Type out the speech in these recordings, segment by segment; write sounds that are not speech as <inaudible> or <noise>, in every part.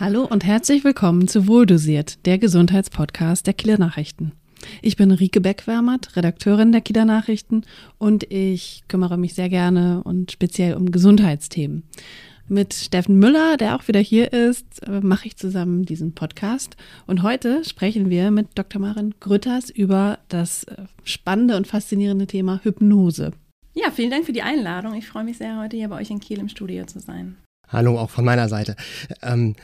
Hallo und herzlich willkommen zu Wohldosiert, der Gesundheitspodcast der Kieler Nachrichten. Ich bin Rike Beckwärmert, Redakteurin der Kieler Nachrichten und ich kümmere mich sehr gerne und speziell um Gesundheitsthemen. Mit Steffen Müller, der auch wieder hier ist, äh, mache ich zusammen diesen Podcast. Und heute sprechen wir mit Dr. Maren Grütters über das äh, spannende und faszinierende Thema Hypnose. Ja, vielen Dank für die Einladung. Ich freue mich sehr, heute hier bei euch in Kiel im Studio zu sein. Hallo, auch von meiner Seite. Ähm,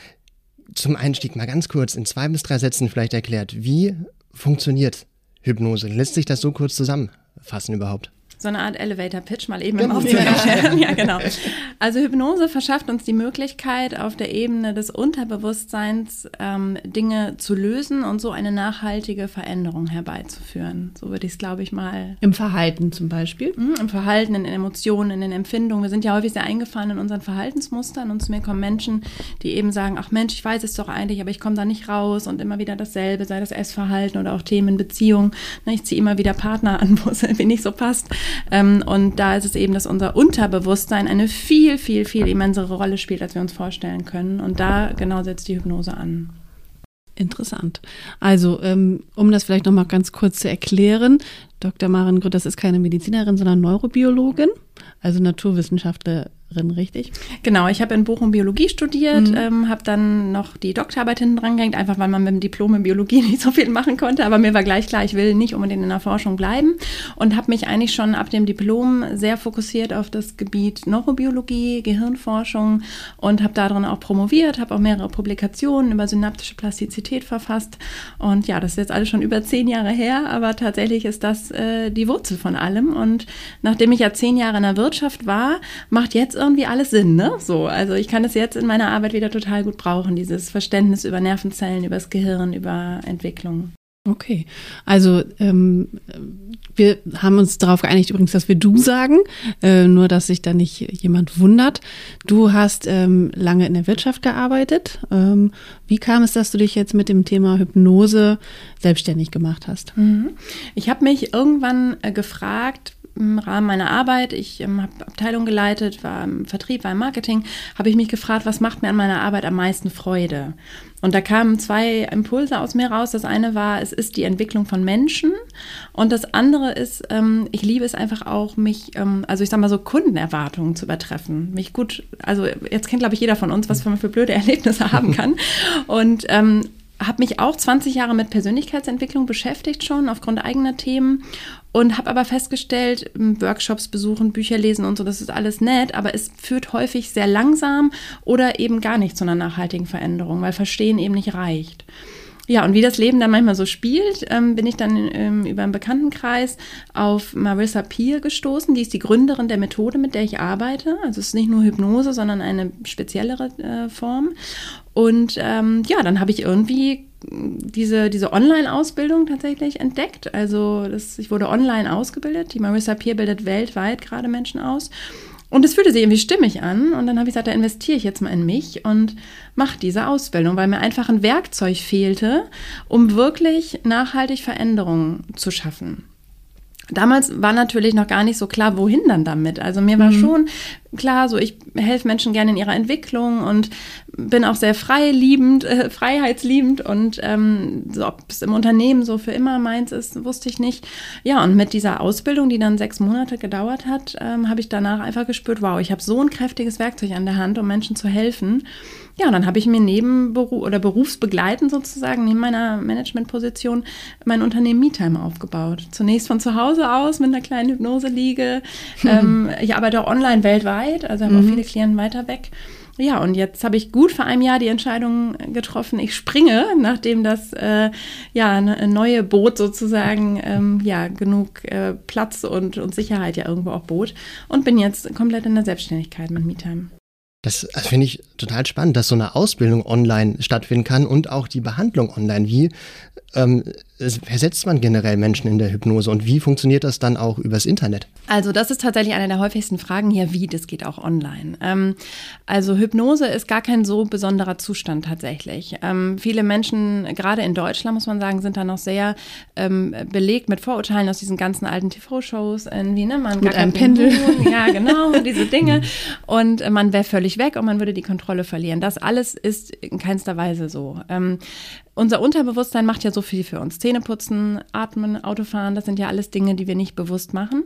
zum Einstieg mal ganz kurz in zwei bis drei Sätzen vielleicht erklärt, wie funktioniert Hypnose? Lässt sich das so kurz zusammenfassen überhaupt? So eine Art Elevator-Pitch mal eben genau. im Aufzug ja, genau. Also Hypnose verschafft uns die Möglichkeit, auf der Ebene des Unterbewusstseins ähm, Dinge zu lösen und so eine nachhaltige Veränderung herbeizuführen. So würde ich es, glaube ich, mal. Im Verhalten zum Beispiel? Mh, Im Verhalten, in den Emotionen, in den Empfindungen. Wir sind ja häufig sehr eingefahren in unseren Verhaltensmustern und zu mir kommen Menschen, die eben sagen, ach Mensch, ich weiß es doch eigentlich, aber ich komme da nicht raus und immer wieder dasselbe, sei das Essverhalten oder auch Themen Beziehung. Ne, ich ziehe immer wieder Partner an, wo es irgendwie nicht so passt. Ähm, und da ist es eben, dass unser Unterbewusstsein eine viel, viel, viel immensere Rolle spielt, als wir uns vorstellen können. Und da genau setzt die Hypnose an. Interessant. Also, ähm, um das vielleicht nochmal ganz kurz zu erklären, Dr. Maren Grütters ist keine Medizinerin, sondern Neurobiologin, also Naturwissenschaftlerin richtig? Genau, ich habe in Bochum Biologie studiert, mhm. ähm, habe dann noch die Doktorarbeit hinten dran gehängt, einfach weil man mit dem Diplom in Biologie <laughs> nicht so viel machen konnte. Aber mir war gleich klar, ich will nicht unbedingt in der Forschung bleiben und habe mich eigentlich schon ab dem Diplom sehr fokussiert auf das Gebiet Neurobiologie, Gehirnforschung und habe darin auch promoviert, habe auch mehrere Publikationen über synaptische Plastizität verfasst. Und ja, das ist jetzt alles schon über zehn Jahre her, aber tatsächlich ist das äh, die Wurzel von allem. Und nachdem ich ja zehn Jahre in der Wirtschaft war, macht jetzt irgendwie alles Sinn, ne? So, also ich kann es jetzt in meiner Arbeit wieder total gut brauchen, dieses Verständnis über Nervenzellen, über das Gehirn, über Entwicklung. Okay, also ähm, wir haben uns darauf geeinigt übrigens, dass wir du sagen, äh, nur dass sich da nicht jemand wundert. Du hast ähm, lange in der Wirtschaft gearbeitet. Ähm, wie kam es, dass du dich jetzt mit dem Thema Hypnose selbstständig gemacht hast? Mhm. Ich habe mich irgendwann äh, gefragt, im Rahmen meiner Arbeit, ich ähm, habe Abteilung geleitet, war im Vertrieb, war im Marketing, habe ich mich gefragt, was macht mir an meiner Arbeit am meisten Freude? Und da kamen zwei Impulse aus mir raus. Das eine war, es ist die Entwicklung von Menschen und das andere ist, ähm, ich liebe es einfach auch, mich, ähm, also ich sag mal so Kundenerwartungen zu übertreffen. Mich gut, also jetzt kennt glaube ich jeder von uns, was man für blöde Erlebnisse <laughs> haben kann. Und ähm, habe mich auch 20 Jahre mit Persönlichkeitsentwicklung beschäftigt schon aufgrund eigener Themen und habe aber festgestellt, Workshops besuchen, Bücher lesen und so, das ist alles nett, aber es führt häufig sehr langsam oder eben gar nicht zu einer nachhaltigen Veränderung, weil Verstehen eben nicht reicht. Ja, und wie das Leben dann manchmal so spielt, ähm, bin ich dann ähm, über einen Bekanntenkreis auf Marissa Peer gestoßen. Die ist die Gründerin der Methode, mit der ich arbeite. Also es ist nicht nur Hypnose, sondern eine speziellere äh, Form. Und ähm, ja, dann habe ich irgendwie diese, diese Online-Ausbildung tatsächlich entdeckt. Also das, ich wurde online ausgebildet. Die Marissa Peer bildet weltweit gerade Menschen aus. Und es fühlte sich irgendwie stimmig an. Und dann habe ich gesagt, da investiere ich jetzt mal in mich und mache diese Ausbildung, weil mir einfach ein Werkzeug fehlte, um wirklich nachhaltig Veränderungen zu schaffen. Damals war natürlich noch gar nicht so klar, wohin dann damit. Also mir war mhm. schon klar, so ich helfe Menschen gerne in ihrer Entwicklung und bin auch sehr freiliebend, äh, freiheitsliebend und ähm, so, ob es im Unternehmen so für immer meins ist, wusste ich nicht. Ja, und mit dieser Ausbildung, die dann sechs Monate gedauert hat, ähm, habe ich danach einfach gespürt, wow, ich habe so ein kräftiges Werkzeug an der Hand, um Menschen zu helfen. Ja, und dann habe ich mir neben Beruf oder berufsbegleitend sozusagen, neben meiner Managementposition, mein Unternehmen MeTime aufgebaut. Zunächst von zu Hause aus mit einer kleinen Hypnoseliege. <laughs> ähm, ich arbeite auch online weltweit, also habe mhm. auch viele Klienten weiter weg. Ja, und jetzt habe ich gut vor einem Jahr die Entscheidung getroffen, ich springe, nachdem das äh, ja ein neue Boot sozusagen ähm, ja genug äh, Platz und, und Sicherheit ja irgendwo auch bot und bin jetzt komplett in der Selbstständigkeit mit MeTime. Das, das finde ich total spannend, dass so eine Ausbildung online stattfinden kann und auch die Behandlung online. Wie ähm, versetzt man generell Menschen in der Hypnose und wie funktioniert das dann auch übers Internet? Also das ist tatsächlich eine der häufigsten Fragen hier, wie, das geht auch online. Ähm, also Hypnose ist gar kein so besonderer Zustand tatsächlich. Ähm, viele Menschen, gerade in Deutschland muss man sagen, sind da noch sehr ähm, belegt mit Vorurteilen aus diesen ganzen alten TV-Shows, irgendwie, ne, man mit einem Pendel. Huhn, ja, <laughs> genau, diese Dinge. Und äh, man wäre völlig weg und man würde die Kontrolle verlieren. Das alles ist in keinster Weise so. Unser Unterbewusstsein macht ja so viel für uns. Zähneputzen, atmen, Autofahren, das sind ja alles Dinge, die wir nicht bewusst machen.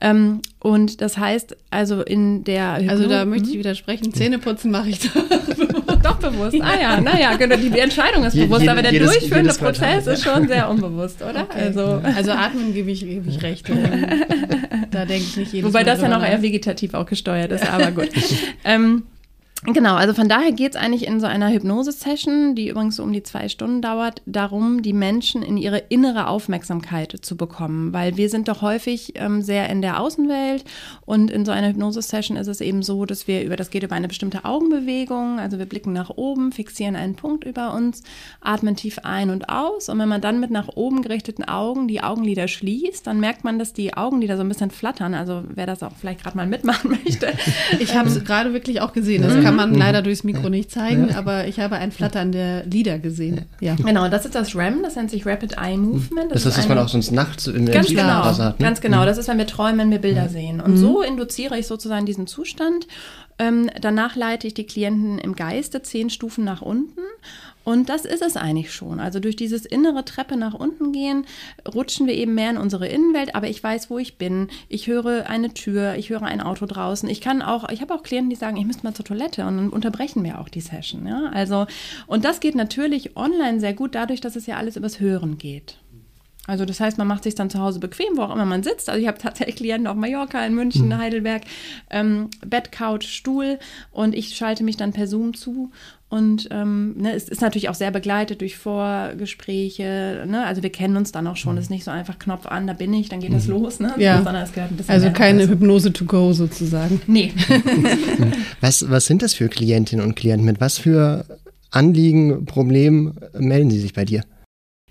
Ähm, und das heißt, also in der Hypnose, Also da möchte ich widersprechen, Zähneputzen mache ich doch, <laughs> doch bewusst. Ah ja, naja, genau, die Entscheidung ist bewusst, Je, aber der jedes, durchführende jedes Prozess ist schon sehr unbewusst, oder? Okay. Also, also atmen gebe ich, gebe ich recht. <laughs> da denke ich nicht jedes Wobei Mal das ja noch eher vegetativ auch gesteuert ist, aber gut. <laughs> ähm, Genau, also von daher geht es eigentlich in so einer Hypnose-Session, die übrigens so um die zwei Stunden dauert, darum, die Menschen in ihre innere Aufmerksamkeit zu bekommen. Weil wir sind doch häufig ähm, sehr in der Außenwelt und in so einer Hypnose-Session ist es eben so, dass wir über, das geht über eine bestimmte Augenbewegung, also wir blicken nach oben, fixieren einen Punkt über uns, atmen tief ein und aus und wenn man dann mit nach oben gerichteten Augen die Augenlider schließt, dann merkt man, dass die Augenlider so ein bisschen flattern. Also wer das auch vielleicht gerade mal mitmachen <laughs> möchte. Ich habe es gerade wirklich auch gesehen. Das kann man mhm. leider durchs Mikro nicht zeigen, aber ich habe ein Flattern der Lieder gesehen. Ja. Genau, das ist das REM, das nennt sich Rapid Eye Movement. Das, das ist, was man auch sonst nachts in der ganz genau, hat. Ne? Ganz genau, mhm. das ist, wenn wir träumen, wenn wir Bilder mhm. sehen. Und mhm. so induziere ich sozusagen diesen Zustand. Ähm, danach leite ich die Klienten im Geiste zehn Stufen nach unten und das ist es eigentlich schon. Also durch dieses innere Treppe nach unten gehen, rutschen wir eben mehr in unsere Innenwelt, aber ich weiß, wo ich bin. Ich höre eine Tür, ich höre ein Auto draußen. Ich kann auch, ich habe auch Klienten, die sagen, ich müsste mal zur Toilette und dann unterbrechen wir auch die Session. Ja? Also, und das geht natürlich online sehr gut, dadurch, dass es ja alles übers Hören geht. Also das heißt, man macht sich dann zu Hause bequem, wo auch immer man sitzt. Also ich habe tatsächlich Klienten auf Mallorca, in München, mhm. Heidelberg, ähm, Bett, Couch, Stuhl und ich schalte mich dann per Zoom zu und ähm, ne, es ist natürlich auch sehr begleitet durch Vorgespräche. Ne? Also wir kennen uns dann auch schon. Es mhm. ist nicht so einfach Knopf an, da bin ich, dann geht das mhm. los. Ne? Ja. Sondern es gehört ein bisschen Also keine dazu. Hypnose to go sozusagen. Nee. <laughs> was, was sind das für Klientinnen und Klienten? Mit was für Anliegen, Problemen melden sie sich bei dir?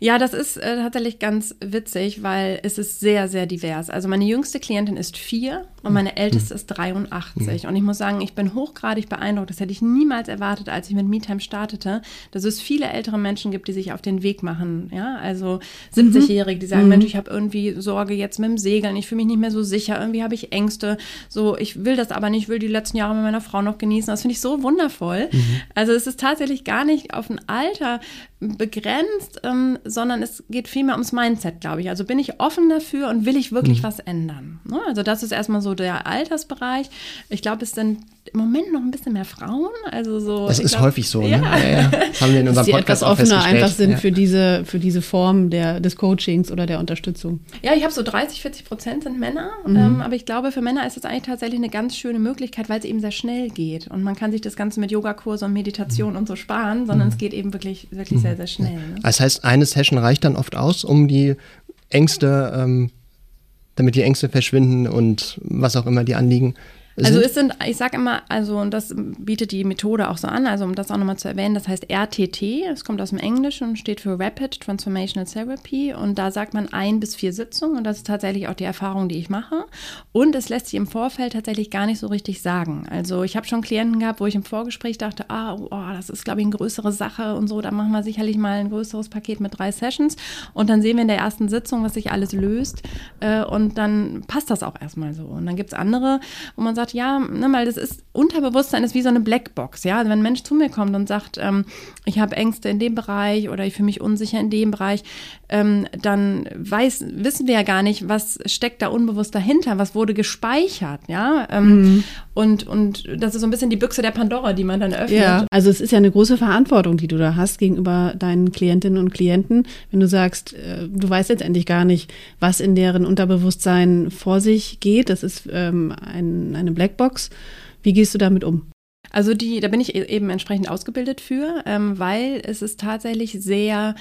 Ja, das ist äh, tatsächlich ganz witzig, weil es ist sehr, sehr divers. Also meine jüngste Klientin ist vier und meine mhm. älteste ist 83. Mhm. Und ich muss sagen, ich bin hochgradig beeindruckt. Das hätte ich niemals erwartet, als ich mit MeTime startete, dass es viele ältere Menschen gibt, die sich auf den Weg machen. Ja, also 70-Jährige, die sagen, mhm. Mensch, ich habe irgendwie Sorge jetzt mit dem Segeln, ich fühle mich nicht mehr so sicher, irgendwie habe ich Ängste. So, ich will das aber nicht, will die letzten Jahre mit meiner Frau noch genießen. Das finde ich so wundervoll. Mhm. Also es ist tatsächlich gar nicht auf ein Alter begrenzt, ähm, sondern es geht vielmehr ums Mindset, glaube ich. Also bin ich offen dafür und will ich wirklich mhm. was ändern? Ne? Also das ist erstmal so der Altersbereich. Ich glaube, es sind im Moment noch ein bisschen mehr Frauen. Also so. Das ist glaub, häufig so. Ne? Ja. Ne? Ja, ja. Haben wir in unserem Podcast etwas offener einfach sind ja. für diese für diese Form der des Coachings oder der Unterstützung. Ja, ich habe so 30, 40 Prozent sind Männer, mhm. ähm, aber ich glaube für Männer ist es eigentlich tatsächlich eine ganz schöne Möglichkeit, weil es eben sehr schnell geht und man kann sich das Ganze mit Yogakurse und Meditation mhm. und so sparen, sondern mhm. es geht eben wirklich wirklich sehr sehr schnell. Ne? Das heißt, eine Session reicht dann oft aus, um die Ängste ähm, damit die Ängste verschwinden und was auch immer die Anliegen also es sind, ich sage immer, also und das bietet die Methode auch so an, also um das auch nochmal zu erwähnen, das heißt RTT, es kommt aus dem Englischen und steht für Rapid Transformational Therapy. Und da sagt man ein bis vier Sitzungen und das ist tatsächlich auch die Erfahrung, die ich mache. Und es lässt sich im Vorfeld tatsächlich gar nicht so richtig sagen. Also ich habe schon Klienten gehabt, wo ich im Vorgespräch dachte, ah, oh, das ist glaube ich eine größere Sache und so, da machen wir sicherlich mal ein größeres Paket mit drei Sessions. Und dann sehen wir in der ersten Sitzung, was sich alles löst äh, und dann passt das auch erstmal so. Und dann gibt es andere, wo man sagt, sagt, ja, ne, weil das ist, Unterbewusstsein ist wie so eine Blackbox, ja. Also wenn ein Mensch zu mir kommt und sagt, ähm, ich habe Ängste in dem Bereich oder ich fühle mich unsicher in dem Bereich, ähm, dann weiß, wissen wir ja gar nicht, was steckt da unbewusst dahinter, was wurde gespeichert, ja. Ähm, mhm. und, und das ist so ein bisschen die Büchse der Pandora, die man dann öffnet. Ja, also es ist ja eine große Verantwortung, die du da hast gegenüber deinen Klientinnen und Klienten, wenn du sagst, äh, du weißt jetzt endlich gar nicht, was in deren Unterbewusstsein vor sich geht. Das ist ähm, ein, eine Blackbox. Wie gehst du damit um? Also die, da bin ich e-, eben entsprechend ausgebildet für, ähm, weil es ist tatsächlich sehr,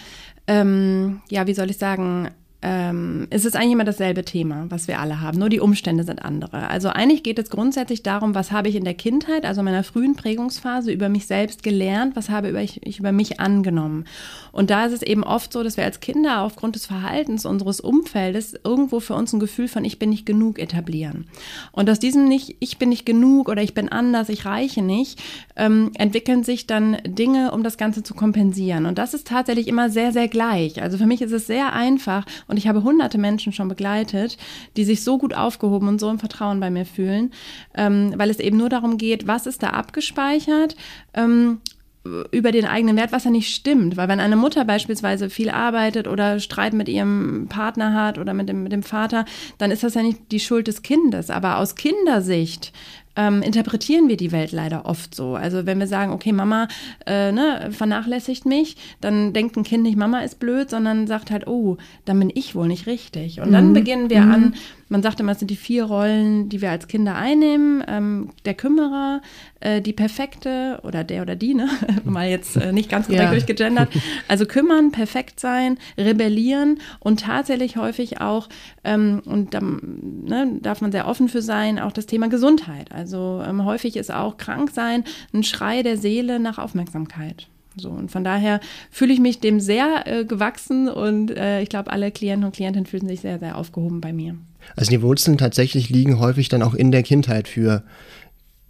ähm, ja, wie soll ich sagen, ähm, es ist eigentlich immer dasselbe Thema, was wir alle haben, nur die Umstände sind andere. Also eigentlich geht es grundsätzlich darum, was habe ich in der Kindheit, also meiner frühen Prägungsphase, über mich selbst gelernt, was habe ich, über mich angenommen. Und da ist es eben oft so, dass wir als Kinder aufgrund des Verhaltens unseres Umfeldes irgendwo für uns ein Gefühl von ich bin nicht genug etablieren. Und aus diesem nicht, ich bin nicht genug oder ich bin anders, ich reiche nicht, ähm, entwickeln sich dann Dinge, um das Ganze zu kompensieren. Und das ist tatsächlich immer sehr, sehr gleich. Also für mich ist es sehr einfach und ich habe hunderte Menschen schon begleitet, die sich so gut aufgehoben und so im Vertrauen bei mir fühlen, ähm, weil es eben nur darum geht, was ist da abgespeichert, ähm, über den eigenen Wert, was ja nicht stimmt. Weil wenn eine Mutter beispielsweise viel arbeitet oder Streit mit ihrem Partner hat oder mit dem, mit dem Vater, dann ist das ja nicht die Schuld des Kindes. Aber aus Kindersicht ähm, interpretieren wir die Welt leider oft so. Also wenn wir sagen, okay, Mama äh, ne, vernachlässigt mich, dann denkt ein Kind nicht, Mama ist blöd, sondern sagt halt, oh, dann bin ich wohl nicht richtig. Und dann mhm. beginnen wir mhm. an, man sagt immer, es sind die vier Rollen, die wir als Kinder einnehmen. Ähm, der Kümmerer, äh, die Perfekte oder der oder die, ne? <laughs> mal jetzt äh, nicht ganz korrekt ja. durchgegendert. Also kümmern, perfekt sein, rebellieren und tatsächlich häufig auch, ähm, und da ne, darf man sehr offen für sein, auch das Thema Gesundheit. Also ähm, häufig ist auch krank sein ein Schrei der Seele nach Aufmerksamkeit. So, und von daher fühle ich mich dem sehr äh, gewachsen und äh, ich glaube, alle Klienten und Klientinnen fühlen sich sehr, sehr aufgehoben bei mir. Also die Wurzeln tatsächlich liegen häufig dann auch in der Kindheit für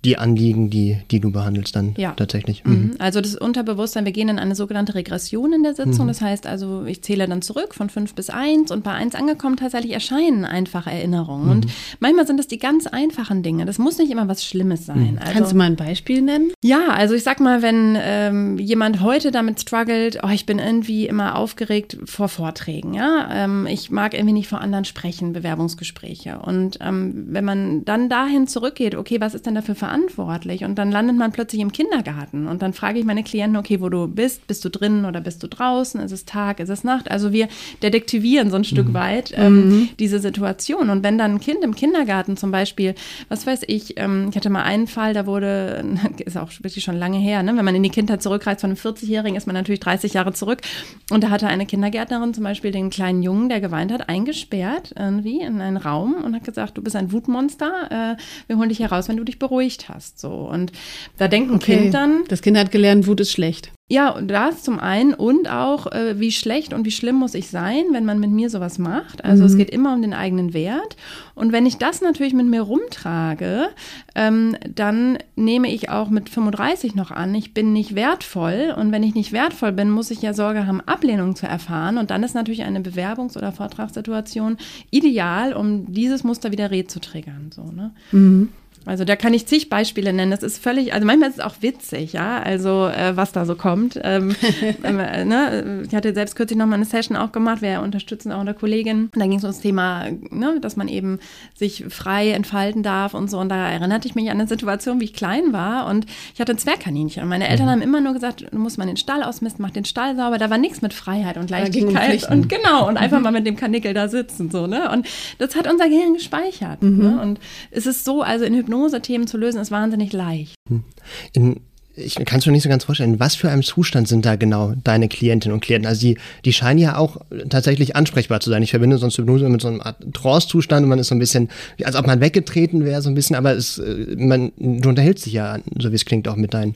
die Anliegen, die, die du behandelst dann ja. tatsächlich. Mhm. mhm. Also das Unterbewusstsein, wir gehen in eine sogenannte Regression in der Sitzung. Mhm. Das heißt also, ich zähle dann zurück von fünf bis eins und bei eins angekommen tatsächlich erscheinen einfache Erinnerungen. Mhm. Und manchmal sind es die ganz einfachen Dinge. Das muss nicht immer was Schlimmes sein. Mhm. Also, Kannst du mal ein Beispiel nennen? Ja, also ich sag mal, wenn ähm, jemand heute damit struggelt, oh, ich bin irgendwie immer aufgeregt vor Vorträgen, ja, ähm, ich mag irgendwie nicht vor anderen sprechen, Bewerbungsgespräche. Und ähm, wenn man dann dahin zurückgeht, okay, was ist denn dafür verantwortlich? Verantwortlich. Und dann landet man plötzlich im Kindergarten. Und dann frage ich meine Klienten, okay, wo du bist, bist du drinnen oder bist du draußen? Ist es Tag, ist es Nacht? Also wir detektivieren so ein Stück mhm. weit ähm, mhm. diese Situation. Und wenn dann ein Kind im Kindergarten zum Beispiel, was weiß ich, ähm, ich hatte mal einen Fall, da wurde, <laughs> ist auch wirklich schon lange her, ne? wenn man in die Kindheit zurückreist von einem 40-Jährigen, ist man natürlich 30 Jahre zurück. Und da hatte eine Kindergärtnerin zum Beispiel den kleinen Jungen, der geweint hat, eingesperrt irgendwie in einen Raum und hat gesagt, du bist ein Wutmonster, äh, wir holen dich heraus, wenn du dich beruhigt hast. So. Und da denkt ein okay. Kind dann. Das Kind hat gelernt, Wut ist schlecht. Ja, und das zum einen und auch, äh, wie schlecht und wie schlimm muss ich sein, wenn man mit mir sowas macht. Also mhm. es geht immer um den eigenen Wert. Und wenn ich das natürlich mit mir rumtrage, ähm, dann nehme ich auch mit 35 noch an, ich bin nicht wertvoll. Und wenn ich nicht wertvoll bin, muss ich ja Sorge haben, Ablehnung zu erfahren. Und dann ist natürlich eine Bewerbungs- oder Vortragssituation ideal, um dieses Muster wieder rezutriggern. So, ne? Mhm. Also da kann ich zig Beispiele nennen. Das ist völlig, also manchmal ist es auch witzig, ja, also äh, was da so kommt. Ähm, <laughs> äh, ne? Ich hatte selbst kürzlich noch mal eine Session auch gemacht, wir unterstützen auch eine Kollegin. Und da ging es um das Thema, ne, dass man eben sich frei entfalten darf und so. Und da erinnerte ich mich an eine Situation, wie ich klein war und ich hatte ein Zwergkaninchen. Und meine Eltern mhm. haben immer nur gesagt, du musst mal den Stall ausmisten, mach den Stall sauber. Da war nichts mit Freiheit und Leichtigkeit. Und genau, und einfach mhm. mal mit dem Kanickel da sitzen. so ne? Und das hat unser Gehirn gespeichert. Mhm. Ne? Und es ist so, also in Hypnose Hypnose-Themen zu lösen, ist wahnsinnig leicht. Hm. In, ich kann es mir nicht so ganz vorstellen, was für einem Zustand sind da genau deine Klientinnen und Klienten? Also die, die scheinen ja auch tatsächlich ansprechbar zu sein. Ich verbinde sonst Hypnose mit so einem Art Trance-Zustand und man ist so ein bisschen, als ob man weggetreten wäre, so ein bisschen, aber es, äh, man, du unterhältst dich ja, so wie es klingt, auch mit deinen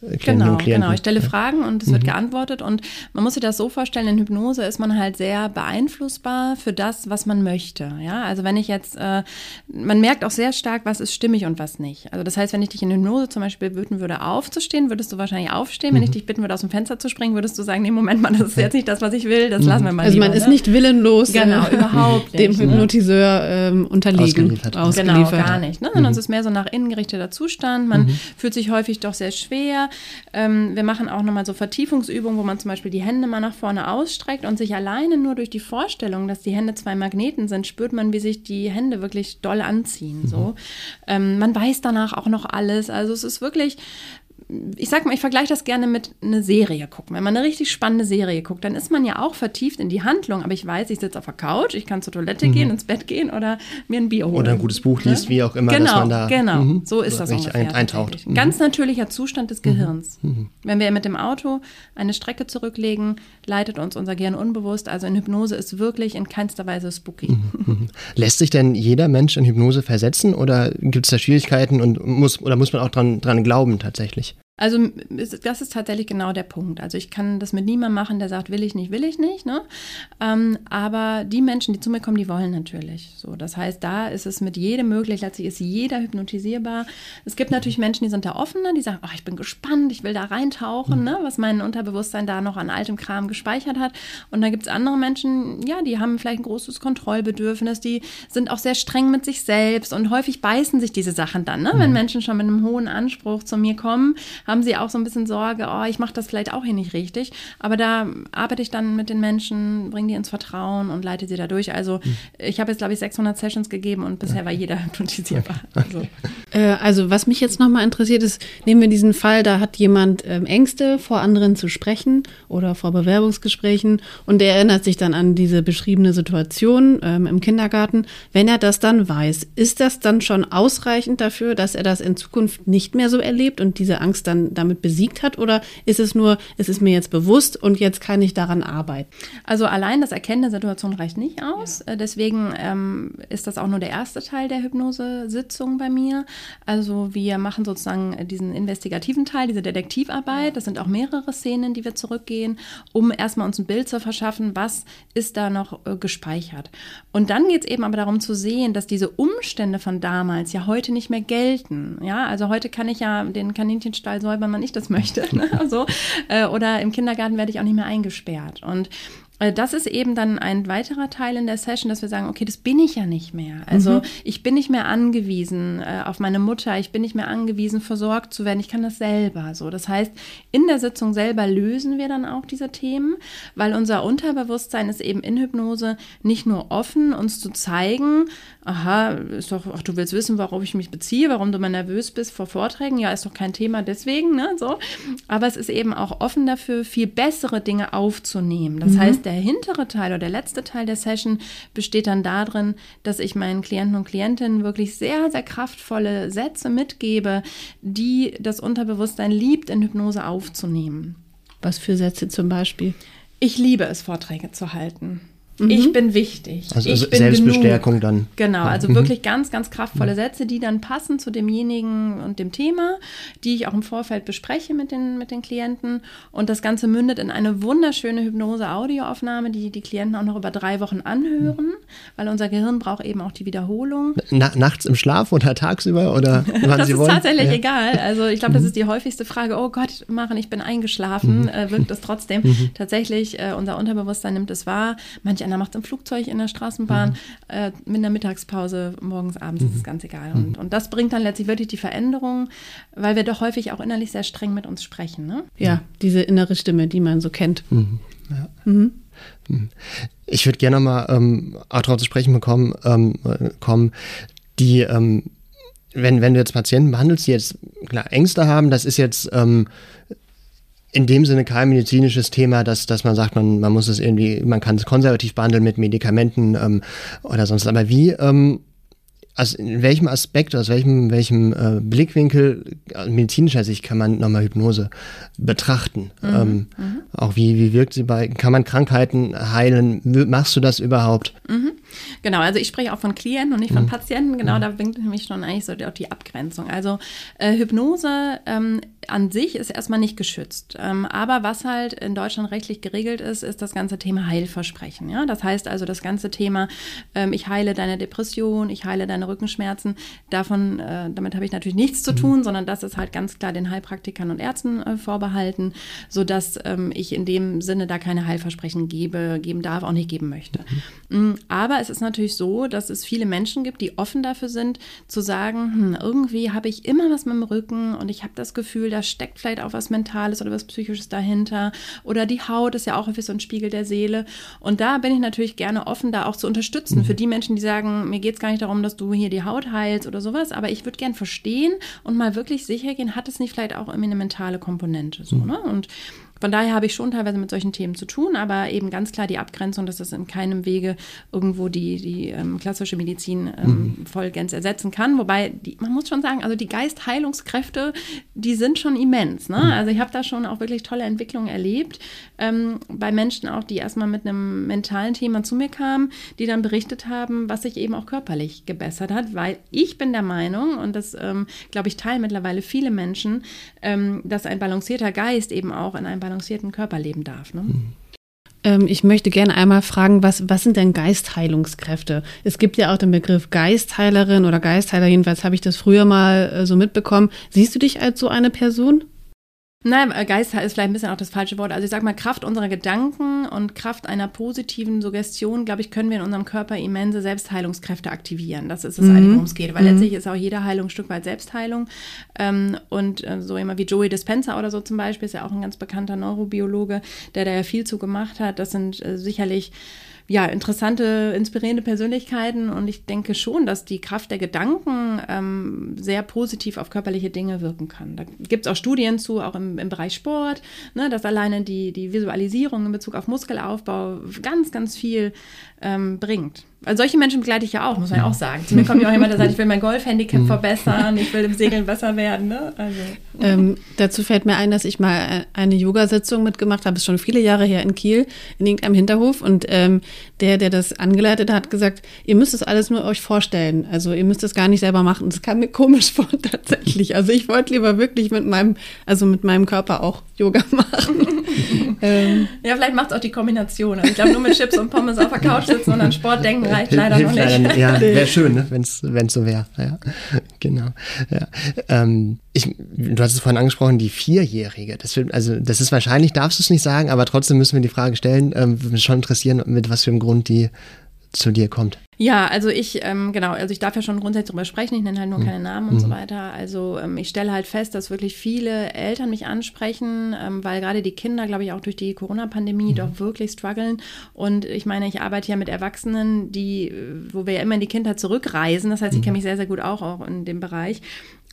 Klienten genau, genau. Ich stelle Fragen und es mhm. wird geantwortet. Und man muss sich das so vorstellen, in Hypnose ist man halt sehr beeinflussbar für das, was man möchte. Ja, also wenn ich jetzt, äh, man merkt auch sehr stark, was ist stimmig und was nicht. Also das heißt, wenn ich dich in Hypnose zum Beispiel bitten würde, aufzustehen, würdest du wahrscheinlich aufstehen. Mhm. Wenn ich mhm. dich bitten würde, aus dem Fenster zu springen, würdest du sagen, nee, Moment mal, das ist jetzt nicht das, was ich will, das mhm. lassen wir mal Also lieber, man ist ne? nicht willenlos genau, äh, überhaupt dem nicht, ne? Hypnotiseur ähm, unterliegen. Ausgeliefert. Ausgeliefert. Genau, gar nicht. Ne? Sondern es ist mehr so nach innen gerichteter Zustand. Man mhm. fühlt sich häufig doch sehr schwer. Ähm, wir machen auch nochmal so Vertiefungsübungen, wo man zum Beispiel die Hände mal nach vorne ausstreckt und sich alleine nur durch die Vorstellung, dass die Hände zwei Magneten sind, spürt man, wie sich die Hände wirklich doll anziehen. Mhm. So. Ähm, man weiß danach auch noch alles. Also es ist wirklich ich sag mal, ich vergleiche das gerne mit einer Serie gucken. Wenn man eine richtig spannende Serie guckt, dann ist man ja auch vertieft in die Handlung, aber ich weiß, ich sitze auf der Couch, ich kann zur Toilette mhm. gehen, ins Bett gehen oder mir ein Bier holen. Oder ein gutes Buch liest, wie auch immer, genau, dass man da genau, mhm, so ist das ungefähr. Ein, eintaucht. Mhm. Ganz natürlicher Zustand des Gehirns. Mhm. Mhm. Wenn wir mit dem Auto eine Strecke zurücklegen, leitet uns unser Gehirn unbewusst. Also in Hypnose ist wirklich in keinster Weise spooky. Lässt sich denn jeder Mensch in Hypnose versetzen oder gibt es da Schwierigkeiten und muss oder muss man auch dran, dran glauben tatsächlich? Also das ist tatsächlich genau der Punkt. Also ich kann das mit niemandem machen, der sagt, will ich nicht, will ich nicht. Ne? Ähm, aber die Menschen, die zu mir kommen, die wollen natürlich. So, das heißt, da ist es mit jedem möglich. Letztlich ist jeder hypnotisierbar. Es gibt natürlich Menschen, die sind da offener, die sagen, oh, ich bin gespannt, ich will da reintauchen, mhm. ne? was mein Unterbewusstsein da noch an altem Kram gespeichert hat. Und dann gibt es andere Menschen, ja, die haben vielleicht ein großes Kontrollbedürfnis, die sind auch sehr streng mit sich selbst und häufig beißen sich diese Sachen dann. Ne? Mhm. Wenn Menschen schon mit einem hohen Anspruch zu mir kommen, haben sie auch so ein bisschen Sorge, oh, ich mache das vielleicht auch hier nicht richtig. Aber da arbeite ich dann mit den Menschen, bringe die ins Vertrauen und leite sie da durch. Also mhm. ich habe jetzt, glaube ich, 600 Sessions gegeben und bisher war jeder <laughs> hypnotisierbar. Also. Äh, also was mich jetzt nochmal interessiert ist, nehmen wir diesen Fall, da hat jemand ähm, Ängste, vor anderen zu sprechen oder vor Bewerbungsgesprächen und der erinnert sich dann an diese beschriebene Situation ähm, im Kindergarten. Wenn er das dann weiß, ist das dann schon ausreichend dafür, dass er das in Zukunft nicht mehr so erlebt und diese Angst dann damit besiegt hat? Oder ist es nur, es ist mir jetzt bewusst und jetzt kann ich daran arbeiten? Also allein das Erkennen der Situation reicht nicht aus. Ja. Deswegen ähm, ist das auch nur der erste Teil der Hypnosesitzung bei mir. Also wir machen sozusagen diesen investigativen Teil, diese Detektivarbeit. Das sind auch mehrere Szenen, die wir zurückgehen, um erstmal uns ein Bild zu verschaffen, was ist da noch äh, gespeichert. Und dann geht es eben aber darum zu sehen, dass diese Umstände von damals ja heute nicht mehr gelten. Ja, also heute kann ich ja den Kaninchenstall säubern wenn man nicht das möchte. <laughs> Ne? so. Äh, oder im Kindergarten werde ich auch nicht mehr eingesperrt. Und das ist eben dann ein weiterer Teil in der Session, dass wir sagen, okay, das bin ich ja nicht mehr. Also mhm. ich bin nicht mehr angewiesen äh, auf meine Mutter, ich bin nicht mehr angewiesen, versorgt zu werden. Ich kann das selber. So, das heißt, in der Sitzung selber lösen wir dann auch diese Themen, weil unser Unterbewusstsein ist eben in Hypnose nicht nur offen, uns zu zeigen, aha, ist doch, ach, du willst wissen, warum ich mich beziehe, warum du mal nervös bist vor Vorträgen. Ja, ist doch kein Thema deswegen, ne? So. Aber es ist eben auch offen dafür, viel bessere Dinge aufzunehmen. Das mhm. heißt, der hintere Teil oder der letzte Teil der Session besteht dann darin, dass ich meinen Klienten und Klientinnen wirklich sehr, sehr kraftvolle Sätze mitgebe, die das Unterbewusstsein liebt, in Hypnose aufzunehmen. Was für Sätze zum Beispiel? Ich liebe es, Vorträge zu halten. Mhm. Ich bin wichtig. Also ich bin Selbstbestärkung genug. dann. Genau, also mhm. wirklich ganz, ganz kraftvolle Sätze, die dann passen zu demjenigen und dem Thema, die ich auch im Vorfeld bespreche mit den, mit den Klienten. Und das Ganze mündet in eine wunderschöne Hypnose-Audioaufnahme, die die Klienten auch noch über drei Wochen anhören, mhm. weil unser Gehirn braucht eben auch die Wiederholung. Na, nachts im Schlaf oder tagsüber oder <laughs> wann das Sie wollen? Das ist tatsächlich ja. egal. Also ich glaube, das mhm. ist die häufigste Frage. Oh Gott, machen, ich bin eingeschlafen. Mhm. Äh, wirkt es trotzdem. Mhm. Tatsächlich, äh, unser Unterbewusstsein nimmt es wahr. Manche einer macht es im Flugzeug, in der Straßenbahn, mhm. äh, mit einer Mittagspause, morgens, abends, mhm. ist ganz egal. Und, und das bringt dann letztlich wirklich die Veränderung, weil wir doch häufig auch innerlich sehr streng mit uns sprechen. Ne? Ja, diese innere Stimme, die man so kennt. Mhm. Ja. Mhm. Mhm. Ich würde gerne mal ähm, auch darauf zu sprechen bekommen, ähm, kommen, die ähm, wenn, wenn du jetzt Patienten behandelst, die jetzt klar Ängste haben, das ist jetzt ähm, in dem Sinne kein medizinisches Thema, dass, dass man sagt, man, man muss es irgendwie, man kann es konservativ behandeln mit Medikamenten ähm, oder sonst. Aber wie ähm, also in welchem Aspekt, aus welchem, welchem äh, Blickwinkel aus medizinischer Sicht kann man nochmal Hypnose betrachten? Mhm, ähm, mhm. Auch wie, wie wirkt sie bei, kann man Krankheiten heilen? Machst du das überhaupt? Mhm. Genau, also ich spreche auch von Klienten und nicht von mhm. Patienten. Genau, mhm. da bringt nämlich schon eigentlich so die, auch die Abgrenzung. Also äh, Hypnose ähm, an sich ist erstmal nicht geschützt. Ähm, aber was halt in Deutschland rechtlich geregelt ist, ist das ganze Thema Heilversprechen. Ja? Das heißt also das ganze Thema, ähm, ich heile deine Depression, ich heile deine Rückenschmerzen. Davon, äh, damit habe ich natürlich nichts zu mhm. tun, mhm. sondern das ist halt ganz klar den Heilpraktikern und Ärzten äh, vorbehalten, sodass ähm, ich in dem Sinne da keine Heilversprechen gebe, geben darf, auch nicht geben möchte. Mhm. Mm, aber es ist natürlich so, dass es viele Menschen gibt, die offen dafür sind, zu sagen, hm, irgendwie habe ich immer was mit dem Rücken und ich habe das Gefühl, da steckt vielleicht auch was Mentales oder was Psychisches dahinter. Oder die Haut ist ja auch häufig so ein Spiegel der Seele. Und da bin ich natürlich gerne offen, da auch zu unterstützen. Mhm. Für die Menschen, die sagen, mir geht es gar nicht darum, dass du hier die Haut heilst oder sowas, aber ich würde gern verstehen und mal wirklich sicher gehen, hat es nicht vielleicht auch irgendwie eine mentale Komponente. So, mhm. ne? Und von daher habe ich schon teilweise mit solchen Themen zu tun, aber eben ganz klar die Abgrenzung, dass das in keinem Wege irgendwo die, die ähm, klassische Medizin ähm, mhm. vollgänzlich ersetzen kann. Wobei, die, man muss schon sagen, also die Geistheilungskräfte, die sind schon immens. Ne? Mhm. Also ich habe da schon auch wirklich tolle Entwicklungen erlebt. Ähm, bei Menschen auch, die erstmal mit einem mentalen Thema zu mir kamen, die dann berichtet haben, was sich eben auch körperlich gebessert hat, weil ich bin der Meinung, und das ähm, glaube ich teilen mittlerweile viele Menschen, ähm, dass ein balancierter Geist eben auch in einem balancierten Körper leben darf. Ne? Mhm. Ähm, ich möchte gerne einmal fragen, was, was sind denn Geistheilungskräfte? Es gibt ja auch den Begriff Geistheilerin oder Geistheiler, jedenfalls habe ich das früher mal äh, so mitbekommen. Siehst du dich als so eine Person? Nein, äh, Geist ist vielleicht ein bisschen auch das falsche Wort. Also ich sage mal, Kraft unserer Gedanken und Kraft einer positiven Suggestion, glaube ich, können wir in unserem Körper immense Selbstheilungskräfte aktivieren. Das ist es mhm. eigentlich, worum es geht. Weil mhm. letztlich ist auch jede Heilung ein Stück weit Selbstheilung. Ähm, und äh, so immer wie Joey Dispenza oder so zum Beispiel, ist ja auch ein ganz bekannter Neurobiologe, der da ja viel zu gemacht hat. Das sind äh, sicherlich ja, interessante, inspirierende Persönlichkeiten und ich denke schon, dass die Kraft der Gedanken ähm, sehr positiv auf körperliche Dinge wirken kann. Da gibt es auch Studien zu, auch im, im Bereich Sport, ne, dass alleine die, die Visualisierung in Bezug auf Muskelaufbau ganz, ganz viel ähm, bringt. Also solche Menschen begleite ich ja auch, muss man ja auch sagen. Zu mir kommt ja auch jemand, der sagt, ich will mein Golfhandicap mhm. verbessern, <laughs> ich will im Segeln besser werden. Ne? Also. Ähm, dazu fällt mir ein, dass ich mal eine Yoga-Sitzung mitgemacht habe, ist schon viele Jahre her in Kiel, in irgendeinem Hinterhof. Und ähm, der, der das angeleitet hat, gesagt, ihr müsst es alles nur euch vorstellen. Also ihr müsst es gar nicht selber machen. Das kam mir komisch <laughs> vor tatsächlich. Also ich wollte lieber wirklich mit meinem, also mit meinem Körper auch Yoga machen. <laughs> ähm. Ja, vielleicht macht es auch die Kombination. Also ich glaube, nur mit Chips und Pommes auf der Couch sitzen und an Sport denken reicht leider Hilft noch nicht. Leider, ja, wäre schön, ne? wenn es so wäre. Ja, genau. Ja. Ähm, ich, du hast es vorhin angesprochen, die Vierjährige. Das wird, also das ist wahrscheinlich, darfst du es nicht sagen, aber trotzdem müssen wir die Frage stellen. Ähm, würde mich schon interessieren, mit was für einem Grund die zu dir kommt. Ja, also ich, ähm, genau, also ich darf ja schon grundsätzlich darüber sprechen, ich nenne halt nur mhm. keine Namen und mhm. so weiter. Also ähm, ich stelle halt fest, dass wirklich viele Eltern mich ansprechen, ähm, weil gerade die Kinder, glaube ich, auch durch die Corona-Pandemie mhm. doch wirklich strugglen. Und ich meine, ich arbeite ja mit Erwachsenen, die, wo wir ja immer in die Kindheit zurückreisen. Das heißt, ich kenne mhm. mich sehr, sehr gut auch, auch in dem Bereich.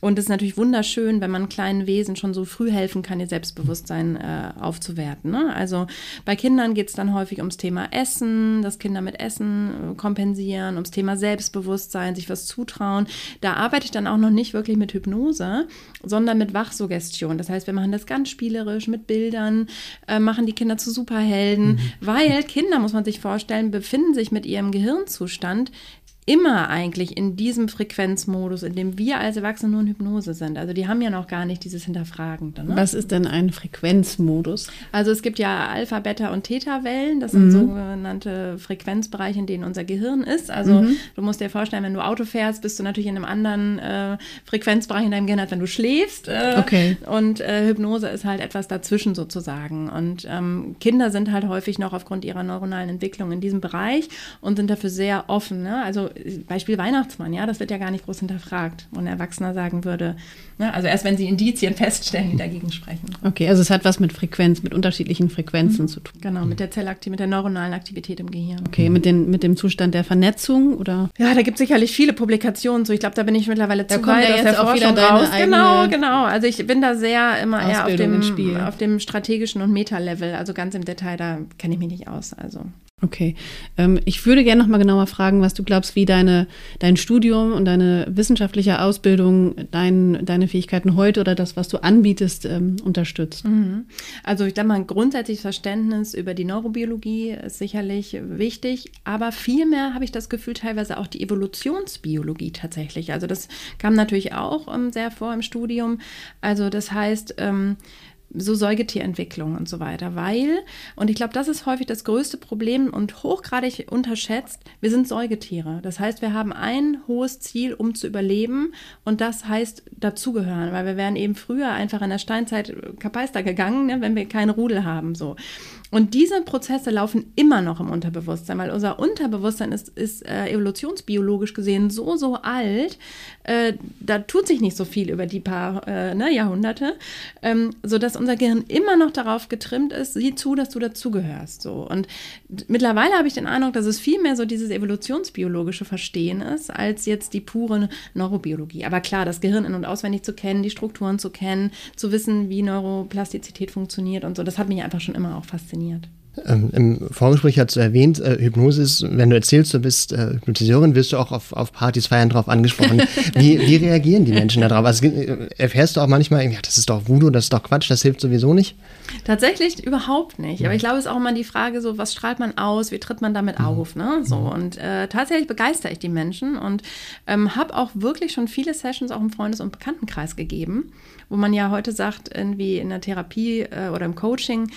Und es ist natürlich wunderschön, wenn man kleinen Wesen schon so früh helfen kann, ihr Selbstbewusstsein äh, aufzuwerten. Ne? Also bei Kindern geht es dann häufig ums Thema Essen, dass Kinder mit Essen äh, kompensieren, ums Thema Selbstbewusstsein, sich was zutrauen. Da arbeite ich dann auch noch nicht wirklich mit Hypnose, sondern mit Wachsuggestion. Das heißt, wir machen das ganz spielerisch mit Bildern, äh, machen die Kinder zu Superhelden, mhm. weil Kinder, muss man sich vorstellen, befinden sich mit ihrem Gehirnzustand immer eigentlich in diesem Frequenzmodus, in dem wir als Erwachsene nur in Hypnose sind. Also die haben ja noch gar nicht dieses Hinterfragende. Ne? Was ist denn ein Frequenzmodus? Also es gibt ja Alpha, Beta und Theta-Wellen. Das sind mhm. sogenannte Frequenzbereiche, in denen unser Gehirn ist. Also mhm. du musst dir vorstellen, wenn du Auto fährst, bist du natürlich in einem anderen äh, Frequenzbereich in deinem Gehirn, als wenn du schläfst. Äh, okay. Und äh, Hypnose ist halt etwas dazwischen sozusagen. Und ähm, Kinder sind halt häufig noch aufgrund ihrer neuronalen Entwicklung in diesem Bereich und sind dafür sehr offen. Ne? Also Beispiel Weihnachtsmann, ja, das wird ja gar nicht groß hinterfragt. Und ein Erwachsener sagen würde, ne, also erst wenn sie Indizien <laughs> feststellen, die dagegen sprechen. Okay, also es hat was mit Frequenz, mit unterschiedlichen Frequenzen mhm. zu tun. Genau, mit der Zellaktivität, mit der neuronalen Aktivität im Gehirn. Okay, mit, den, mit dem Zustand der Vernetzung oder? Ja, da gibt es sicherlich viele Publikationen so. Ich glaube, da bin ich mittlerweile da zu weit aus der Forschung raus. Genau, genau. Also ich bin da sehr immer eher auf dem, auf dem strategischen und Meta-Level. Also ganz im Detail, da kenne ich mich nicht aus. Also Okay. Ähm, ich würde gerne noch mal genauer fragen, was du glaubst, wie deine, dein Studium und deine wissenschaftliche Ausbildung dein, deine Fähigkeiten heute oder das, was du anbietest, ähm, unterstützt. Mhm. Also ich denke mal, ein grundsätzliches Verständnis über die Neurobiologie ist sicherlich wichtig, aber vielmehr habe ich das Gefühl, teilweise auch die Evolutionsbiologie tatsächlich. Also das kam natürlich auch ähm, sehr vor im Studium. Also das heißt, so Säugetierentwicklung und so weiter, weil, und ich glaube, das ist häufig das größte Problem und hochgradig unterschätzt, wir sind Säugetiere. Das heißt, wir haben ein hohes Ziel, um zu überleben und das heißt dazugehören, weil wir wären eben früher einfach in der Steinzeit Kapeister gegangen, ne, wenn wir keinen Rudel haben, so. Und diese Prozesse laufen immer noch im Unterbewusstsein, weil unser Unterbewusstsein ist, ist äh, evolutionsbiologisch gesehen so, so alt, äh, da tut sich nicht so viel über die paar äh, ne, Jahrhunderte, ähm, sodass unser Gehirn immer noch darauf getrimmt ist, sieh zu, dass du dazugehörst. So. Und mittlerweile habe ich den Eindruck, dass es viel mehr so dieses evolutionsbiologische Verstehen ist, als jetzt die pure Neurobiologie. Aber klar, das Gehirn in- und auswendig zu kennen, die Strukturen zu kennen, zu wissen, wie Neuroplastizität funktioniert und so, das hat mich einfach schon immer auch fasziniert. Ähm, Im Vorgespräch hast du erwähnt, äh, Hypnose ist, wenn du erzählst, du bist äh, Hypnotiseurin, wirst du auch auf, auf Partys, Feiern drauf angesprochen. <laughs> wie, wie reagieren die Menschen darauf? Also, äh, erfährst du auch manchmal, ja, das ist doch Voodoo, das ist doch Quatsch, das hilft sowieso nicht? Tatsächlich überhaupt nicht. Aber ich glaube, es ist auch immer die Frage, so, was strahlt man aus, wie tritt man damit auf, ne? So, und äh, tatsächlich begeistere ich die Menschen und ähm, habe auch wirklich schon viele Sessions auch im Freundes- und Bekanntenkreis gegeben, wo man ja heute sagt, irgendwie in der Therapie äh, oder im Coaching,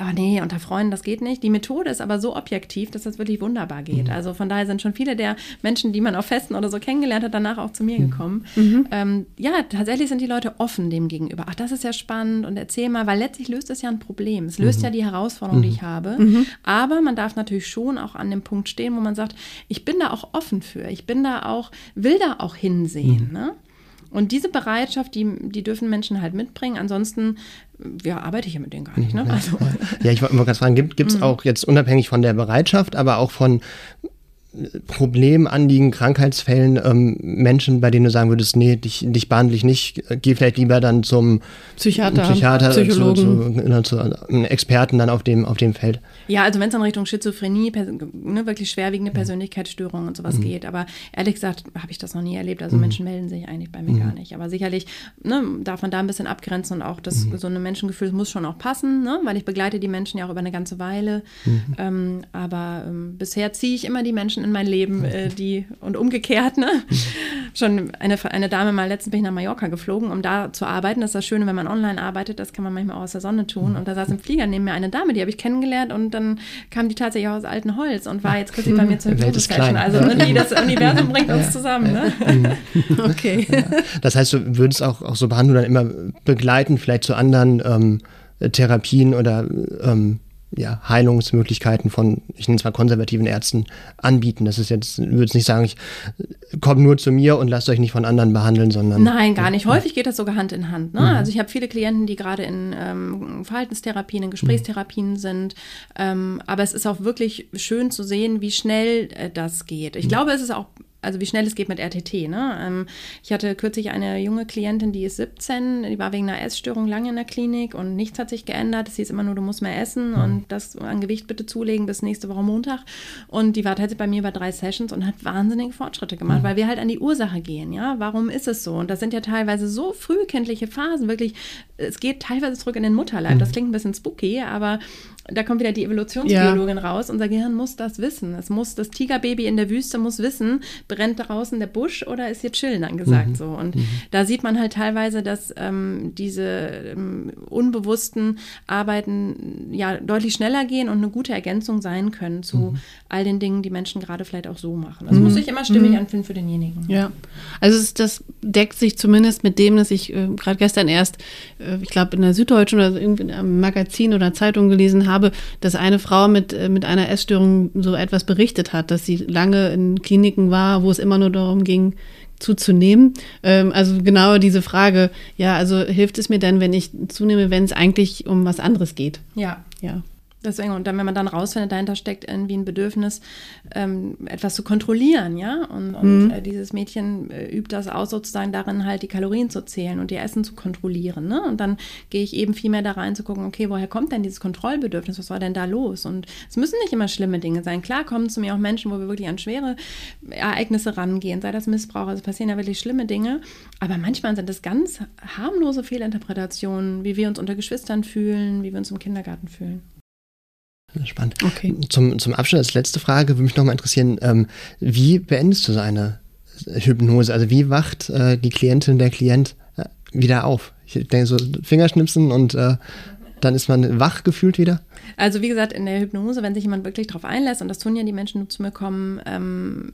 oh nee, unter Freunden, das geht nicht. Die Methode ist aber so objektiv, dass das wirklich wunderbar geht. Mhm. Also von daher sind schon viele der Menschen, die man auf Festen oder so kennengelernt hat, danach auch zu mir mhm. gekommen. Mhm. Ähm, ja, tatsächlich sind die Leute offen dem gegenüber. Ach, das ist ja spannend und erzähl mal, weil letztlich löst es ja ein Problem. Es löst mhm. ja die Herausforderung, die ich mhm. habe. Mhm. Aber man darf natürlich schon auch an dem Punkt stehen, wo man sagt, ich bin da auch offen für. Ich bin da auch, will da auch hinsehen. Ne? Und diese Bereitschaft, die, die dürfen Menschen halt mitbringen. Ansonsten ja, arbeite ich ja mit denen gar nicht. Ne? Also. Ja, ich wollte mal ganz fragen, gibt es mhm. auch jetzt unabhängig von der Bereitschaft, aber auch von Problem, Anliegen, Krankheitsfällen ähm, Menschen, bei denen du sagen würdest, nee, dich, dich behandle ich nicht, geh vielleicht lieber dann zum Psychiater, Psychiater Psychologen. Zu, zu, zu, zu, Experten dann auf dem, auf dem Feld? Ja, also wenn es in Richtung Schizophrenie, ne, wirklich schwerwiegende Persönlichkeitsstörungen und sowas mhm. geht, aber ehrlich gesagt habe ich das noch nie erlebt, also mhm. Menschen melden sich eigentlich bei mir mhm. gar nicht, aber sicherlich ne, darf man da ein bisschen abgrenzen und auch das mhm. so ein Menschengefühl muss schon auch passen, ne, weil ich begleite die Menschen ja auch über eine ganze Weile, mhm. ähm, aber ähm, bisher ziehe ich immer die Menschen in mein Leben, äh, <laughs> die und umgekehrt. Ne? Schon eine, eine Dame mal letztens bin ich nach Mallorca geflogen, um da zu arbeiten. Das ist das Schöne, wenn man online arbeitet, das kann man manchmal auch aus der Sonne tun. Und da saß im Flieger neben mir eine Dame, die habe ich kennengelernt und dann kam die tatsächlich aus altem Holz und war jetzt kürzlich bei mir zur Hypnose-Session. Also irgendwie das <laughs> Universum bringt uns zusammen. Ne? <laughs> okay. Das heißt, du würdest auch, auch so behandeln dann immer begleiten, vielleicht zu anderen ähm, Therapien oder ähm, ja, Heilungsmöglichkeiten von, ich nenne es mal konservativen Ärzten anbieten. Das ist jetzt, ich würde nicht sagen, ich komme nur zu mir und lasst euch nicht von anderen behandeln, sondern. Nein, gar nicht. Häufig geht das sogar Hand in Hand. Ne? Mhm. Also ich habe viele Klienten, die gerade in ähm, Verhaltenstherapien, in Gesprächstherapien mhm. sind. Ähm, aber es ist auch wirklich schön zu sehen, wie schnell äh, das geht. Ich mhm. glaube, es ist auch also wie schnell es geht mit RTT. Ne? Ähm, ich hatte kürzlich eine junge Klientin, die ist 17, die war wegen einer Essstörung lange in der Klinik und nichts hat sich geändert. Es hieß immer nur, du musst mehr essen mhm. und das an Gewicht bitte zulegen bis nächste Woche Montag. Und die war tatsächlich bei mir bei drei Sessions und hat wahnsinnige Fortschritte gemacht, mhm. weil wir halt an die Ursache gehen. Ja, warum ist es so? Und das sind ja teilweise so frühkindliche Phasen, wirklich. Es geht teilweise zurück in den Mutterleib. Mhm. Das klingt ein bisschen spooky, aber da kommt wieder die Evolutionsbiologin ja. raus. Unser Gehirn muss das wissen. Es muss, das Tigerbaby in der Wüste muss wissen, brennt draußen der Busch oder ist hier chillen angesagt mhm. so. Und mhm. da sieht man halt teilweise, dass ähm, diese ähm, unbewussten Arbeiten ja deutlich schneller gehen und eine gute Ergänzung sein können zu mhm. all den Dingen, die Menschen gerade vielleicht auch so machen. Das muss sich immer stimmig mhm. anfühlen für denjenigen. Ja, also es, das deckt sich zumindest mit dem, dass ich äh, gerade gestern erst, äh, ich glaube in der Süddeutschen oder irgendwie in einem Magazin oder Zeitung gelesen habe, habe, dass eine Frau mit, äh, mit einer Essstörung so etwas berichtet hat, dass sie lange in Kliniken war, wo es immer nur darum ging, zuzunehmen. Ähm, also genau diese Frage, ja, also hilft es mir denn, wenn ich zunehme, wenn es eigentlich um was anderes geht? Ja. Ja. Deswegen, und dann, wenn man dann rausfindet, dahinter steckt irgendwie ein Bedürfnis, ähm, etwas zu kontrollieren, ja. Und, und mhm. äh, dieses Mädchen äh, übt das aus, sozusagen darin halt die Kalorien zu zählen und ihr Essen zu kontrollieren. Ne? Und dann gehe ich eben viel mehr da rein zu gucken, okay, woher kommt denn dieses Kontrollbedürfnis? Was war denn da los? Und es müssen nicht immer schlimme Dinge sein. Klar kommen zu mir auch Menschen, wo wir wirklich an schwere Ereignisse rangehen, sei das Missbrauch, also passieren ja wirklich schlimme Dinge. Aber manchmal sind das ganz harmlose Fehlinterpretationen, wie wir uns unter Geschwistern fühlen, wie wir uns im Kindergarten fühlen. Spannend. Okay. Zum, zum Abschluss als letzte Frage würde mich nochmal interessieren, ähm, wie beendest du so eine Hypnose? Also wie wacht äh, die Klientin, der Klient äh, wieder auf? Ich denke so Fingerschnipsen und äh, dann ist man wach gefühlt wieder? Also wie gesagt, in der Hypnose, wenn sich jemand wirklich darauf einlässt, und das tun ja die Menschen, die zu mir kommen, ähm,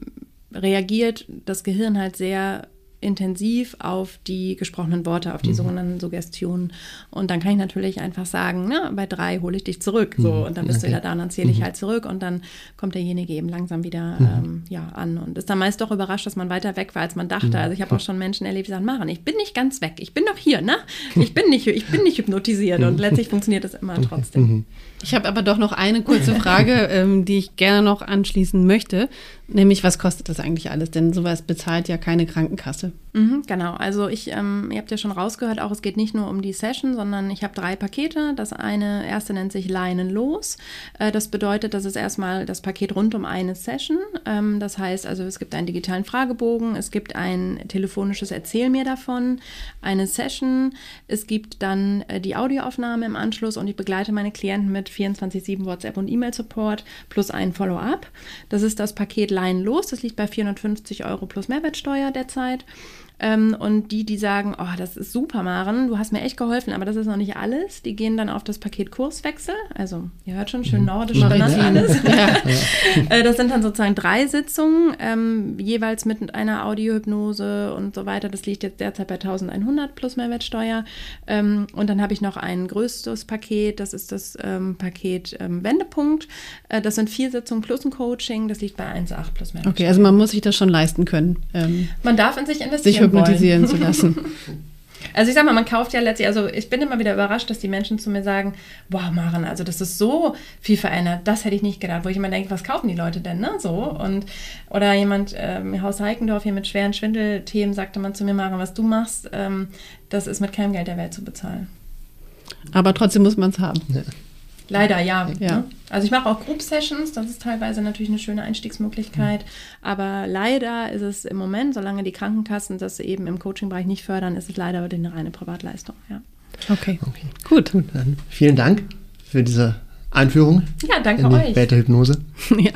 reagiert das Gehirn halt sehr intensiv auf die gesprochenen Worte, auf die mhm. sogenannten Suggestionen. Und dann kann ich natürlich einfach sagen, na, bei drei hole ich dich zurück. So, mhm. und dann bist okay. du wieder da und dann zähle ich mhm. halt zurück und dann kommt derjenige eben langsam wieder mhm. ähm, ja, an und ist dann meist doch überrascht, dass man weiter weg war, als man dachte. Mhm. Also ich habe auch schon Menschen erlebt, die sagen, Maren, ich bin nicht ganz weg, ich bin doch hier, ne? Ich bin nicht, ich bin nicht hypnotisiert und letztlich funktioniert das immer trotzdem. Ich habe aber doch noch eine kurze <laughs> Frage, ähm, die ich gerne noch anschließen möchte. Nämlich, was kostet das eigentlich alles? Denn sowas bezahlt ja keine Krankenkasse. Mhm, genau, also ich, ähm, ihr habt ja schon rausgehört, auch es geht nicht nur um die Session, sondern ich habe drei Pakete. Das eine erste nennt sich Leinen los. Äh, das bedeutet, das ist erstmal das Paket rund um eine Session. Ähm, das heißt also, es gibt einen digitalen Fragebogen, es gibt ein telefonisches Erzähl mir davon, eine Session, es gibt dann äh, die Audioaufnahme im Anschluss und ich begleite meine Klienten mit 24-7 WhatsApp und E-Mail-Support plus ein Follow-up. Das ist das Paket Leinen los. Das liegt bei 450 Euro plus Mehrwertsteuer derzeit. Ähm, und die, die sagen, oh, das ist super, Maren, du hast mir echt geholfen, aber das ist noch nicht alles, die gehen dann auf das Paket Kurswechsel. Also, ihr hört schon, schön mhm. nordisch mhm. benannt alles. <laughs> Ja. Äh, das sind dann sozusagen drei Sitzungen, ähm, jeweils mit einer Audiohypnose und so weiter. Das liegt jetzt derzeit bei 1100 plus Mehrwertsteuer. Ähm, und dann habe ich noch ein größtes Paket, das ist das ähm, Paket ähm, Wendepunkt. Äh, das sind vier Sitzungen plus ein Coaching, das liegt bei 1,8 plus Mehrwertsteuer. Okay, also man muss sich das schon leisten können. Ähm, man darf in sich investieren hypnotisieren zu lassen. <laughs> Also ich sag mal, man kauft ja letztlich, also ich bin immer wieder überrascht, dass die Menschen zu mir sagen, boah, Maren, also das ist so viel verändert, das hätte ich nicht gedacht, wo ich immer denke, was kaufen die Leute denn, ne, so und oder jemand, ähm, Haus Heikendorf hier mit schweren Schwindelthemen, sagte man zu mir, Maren, was du machst, ähm, das ist mit keinem Geld der Welt zu bezahlen. Aber trotzdem muss man es haben. Ja. Leider ja. ja. Ne? Also ich mache auch Group Sessions, das ist teilweise natürlich eine schöne Einstiegsmöglichkeit. Mhm. Aber leider ist es im Moment, solange die Krankenkassen das eben im Coaching-Bereich nicht fördern, ist es leider eine reine Privatleistung. Ja. Okay. okay. Gut. Gut. Dann vielen Dank für diese Einführung. Ja, danke in die euch. Der Hypnose. <laughs> ja.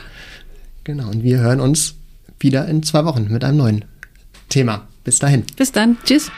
Genau. Und wir hören uns wieder in zwei Wochen mit einem neuen Thema. Bis dahin. Bis dann. Tschüss.